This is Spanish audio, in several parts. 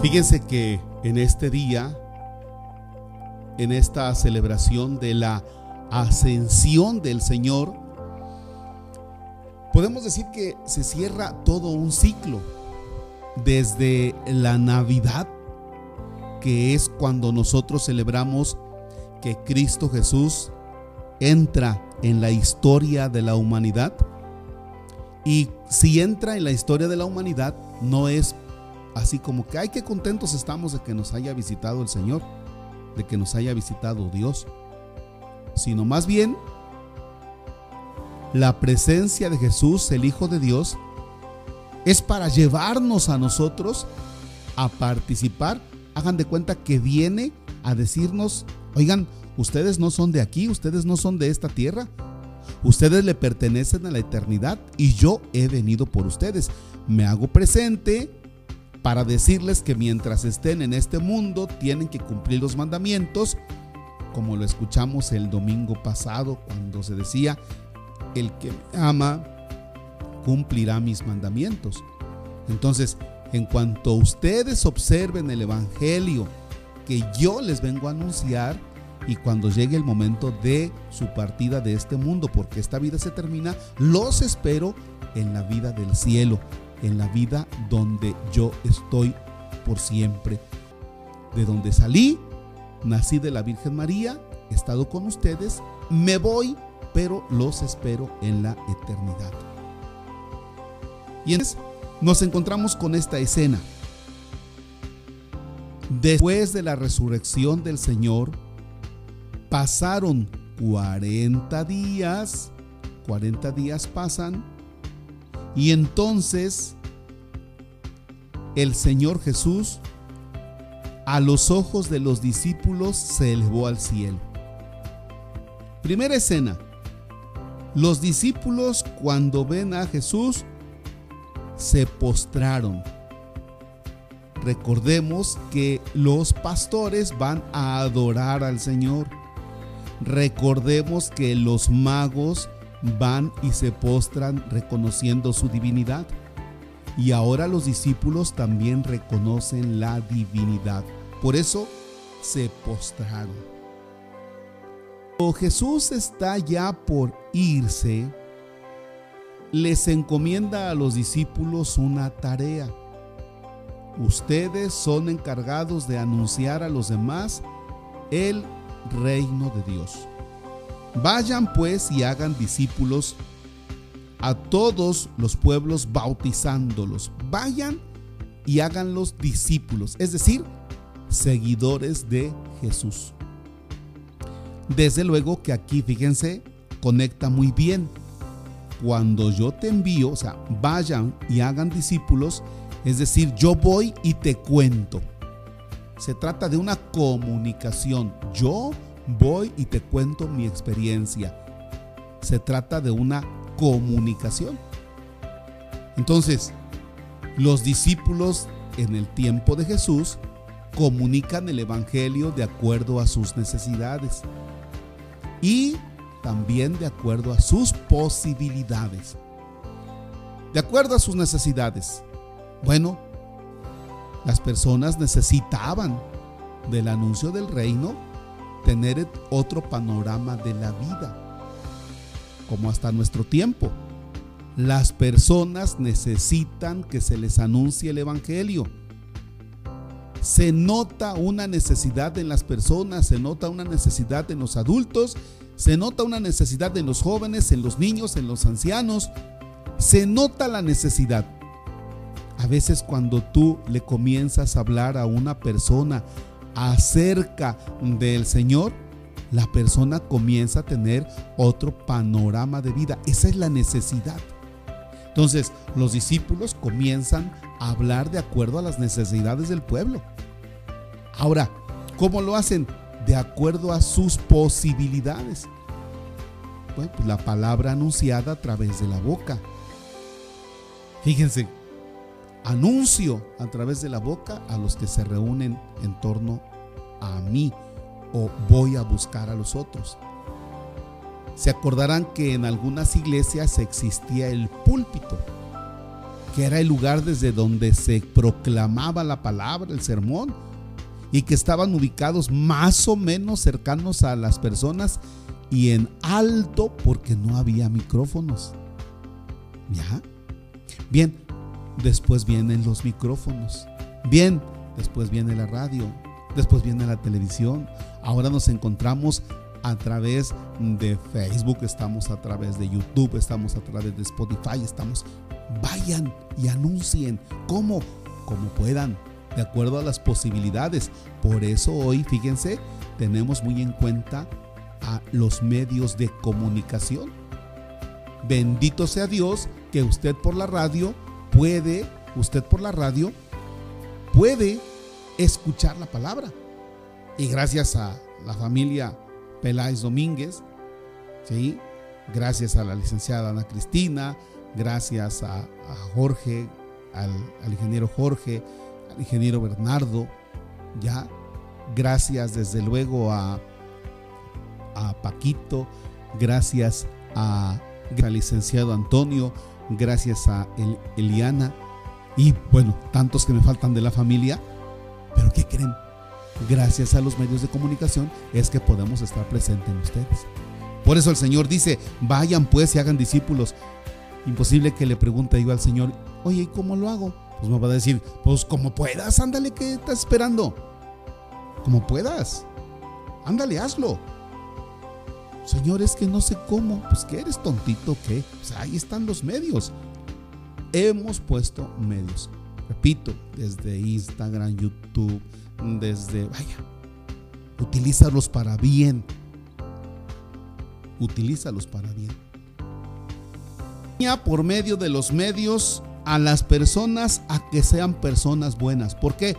Fíjense que en este día, en esta celebración de la ascensión del Señor, podemos decir que se cierra todo un ciclo. Desde la Navidad, que es cuando nosotros celebramos que Cristo Jesús entra en la historia de la humanidad. Y si entra en la historia de la humanidad, no es así como que, ay, qué contentos estamos de que nos haya visitado el Señor, de que nos haya visitado Dios, sino más bien la presencia de Jesús, el Hijo de Dios, es para llevarnos a nosotros a participar. Hagan de cuenta que viene a decirnos, oigan, ustedes no son de aquí, ustedes no son de esta tierra, ustedes le pertenecen a la eternidad y yo he venido por ustedes. Me hago presente para decirles que mientras estén en este mundo tienen que cumplir los mandamientos, como lo escuchamos el domingo pasado cuando se decía, el que me ama cumplirá mis mandamientos. Entonces, en cuanto ustedes observen el Evangelio que yo les vengo a anunciar, y cuando llegue el momento de su partida de este mundo, porque esta vida se termina, los espero en la vida del cielo, en la vida donde yo estoy por siempre. De donde salí, nací de la Virgen María, he estado con ustedes, me voy, pero los espero en la eternidad. Y entonces nos encontramos con esta escena. Después de la resurrección del Señor, pasaron 40 días, 40 días pasan, y entonces el Señor Jesús a los ojos de los discípulos se elevó al cielo. Primera escena. Los discípulos cuando ven a Jesús se postraron. Recordemos que los pastores van a adorar al Señor. Recordemos que los magos van y se postran reconociendo su divinidad. Y ahora los discípulos también reconocen la divinidad. Por eso se postraron. Cuando Jesús está ya por irse, les encomienda a los discípulos una tarea. Ustedes son encargados de anunciar a los demás el reino de Dios. Vayan pues y hagan discípulos a todos los pueblos bautizándolos. Vayan y háganlos discípulos, es decir, seguidores de Jesús. Desde luego que aquí, fíjense, conecta muy bien. Cuando yo te envío, o sea, vayan y hagan discípulos, es decir, yo voy y te cuento. Se trata de una comunicación. Yo voy y te cuento mi experiencia. Se trata de una comunicación. Entonces, los discípulos en el tiempo de Jesús comunican el Evangelio de acuerdo a sus necesidades y también de acuerdo a sus posibilidades. De acuerdo a sus necesidades. Bueno, las personas necesitaban del anuncio del reino tener otro panorama de la vida, como hasta nuestro tiempo. Las personas necesitan que se les anuncie el Evangelio. Se nota una necesidad en las personas, se nota una necesidad en los adultos, se nota una necesidad en los jóvenes, en los niños, en los ancianos. Se nota la necesidad. A veces cuando tú le comienzas a hablar a una persona acerca del Señor, la persona comienza a tener otro panorama de vida. Esa es la necesidad. Entonces, los discípulos comienzan a hablar de acuerdo a las necesidades del pueblo. Ahora, ¿cómo lo hacen? De acuerdo a sus posibilidades. Bueno, pues la palabra anunciada a través de la boca. Fíjense, anuncio a través de la boca a los que se reúnen en torno a mí o voy a buscar a los otros. Se acordarán que en algunas iglesias existía el púlpito. que era el lugar desde donde se proclamaba la palabra, el sermón, y que estaban ubicados más o menos cercanos a las personas y en alto porque no había micrófonos. ¿Ya? Bien, después vienen los micrófonos. Bien, después viene la radio, después viene la televisión. Ahora nos encontramos a través de Facebook, estamos a través de YouTube, estamos a través de Spotify, estamos... Vayan y anuncien como, como puedan, de acuerdo a las posibilidades. Por eso hoy, fíjense, tenemos muy en cuenta a los medios de comunicación. Bendito sea Dios que usted por la radio puede, usted por la radio puede escuchar la palabra. Y gracias a la familia Peláez Domínguez, ¿sí? gracias a la licenciada Ana Cristina, gracias a, Jorge, al, ingeniero Jorge, al ingeniero Bernardo, ya, gracias desde luego a, a Paquito, gracias a, al licenciado Antonio, gracias a Eliana y bueno, tantos que me faltan de la familia, pero ¿qué creen? gracias a los medios de comunicación es que podemos estar presentes en ustedes. Por eso el Señor dice, vayan pues y hagan discípulos. Imposible que le pregunte yo al Señor, oye, ¿y cómo lo hago? Pues me va a decir, pues como puedas, ándale, ¿qué estás esperando? Como puedas, ándale, hazlo. Señor, es que no sé cómo, pues que eres tontito, ¿qué? Pues ahí están los medios. Hemos puesto medios. Repito, desde Instagram, YouTube, desde, vaya, utilízalos para bien. Utilízalos para bien. Por medio de los medios a las personas a que sean personas buenas. ¿Por qué?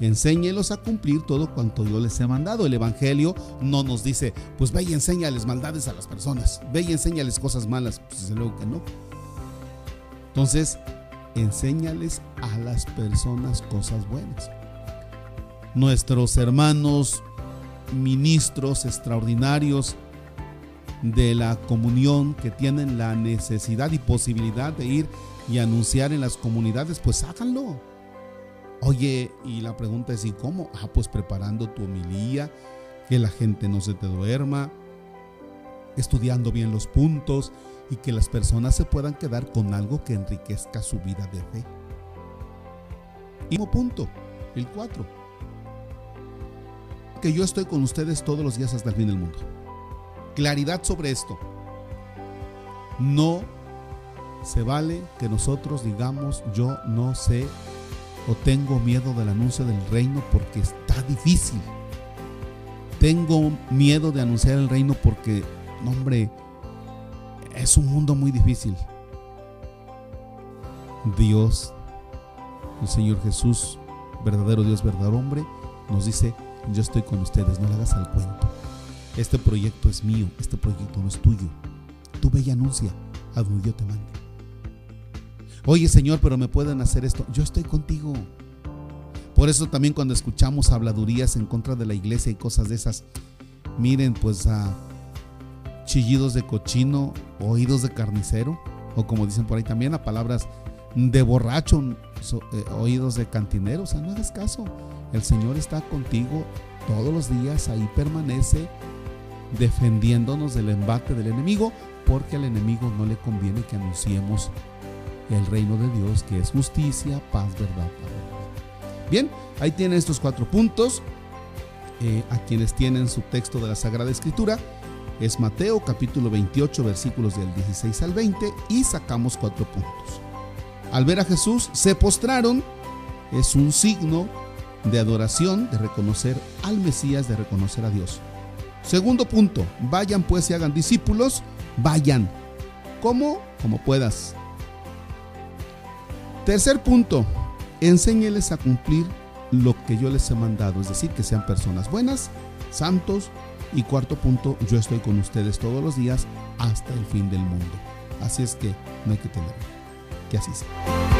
Enséñelos a cumplir todo cuanto yo les he mandado. El Evangelio no nos dice, pues ve y enséñales maldades a las personas, ve y enséñales cosas malas. Pues desde luego que no. Entonces, enséñales a las personas cosas buenas nuestros hermanos ministros extraordinarios de la comunión que tienen la necesidad y posibilidad de ir y anunciar en las comunidades, pues háganlo. Oye, y la pregunta es, ¿y cómo? Ah, pues preparando tu homilía, que la gente no se te duerma, estudiando bien los puntos y que las personas se puedan quedar con algo que enriquezca su vida de fe. Y punto, el 4 que yo estoy con ustedes todos los días hasta el fin del mundo. Claridad sobre esto. No se vale que nosotros digamos yo no sé o tengo miedo del anuncio del reino porque está difícil. Tengo miedo de anunciar el reino porque, hombre, es un mundo muy difícil. Dios, el Señor Jesús, verdadero Dios, verdadero hombre, nos dice, yo estoy con ustedes, no le hagas al cuento. Este proyecto es mío, este proyecto no es tuyo. Tú ve y anuncia a yo te mande. Oye Señor, pero me pueden hacer esto. Yo estoy contigo. Por eso también cuando escuchamos habladurías en contra de la iglesia y cosas de esas, miren pues a chillidos de cochino, oídos de carnicero, o como dicen por ahí también a palabras de borracho, eh, oídos de cantinero. O sea, no hagas caso. El Señor está contigo todos los días, ahí permanece defendiéndonos del embate del enemigo, porque al enemigo no le conviene que anunciemos el reino de Dios, que es justicia, paz, verdad. Bien, ahí tienen estos cuatro puntos. Eh, a quienes tienen su texto de la Sagrada Escritura, es Mateo capítulo 28 versículos del 16 al 20 y sacamos cuatro puntos. Al ver a Jesús se postraron, es un signo de adoración, de reconocer al Mesías, de reconocer a Dios. Segundo punto, vayan pues y hagan discípulos, vayan. ¿Cómo? Como puedas. Tercer punto, enséñeles a cumplir lo que yo les he mandado, es decir, que sean personas buenas, santos. Y cuarto punto, yo estoy con ustedes todos los días hasta el fin del mundo. Así es que no hay que temer. Que así sea.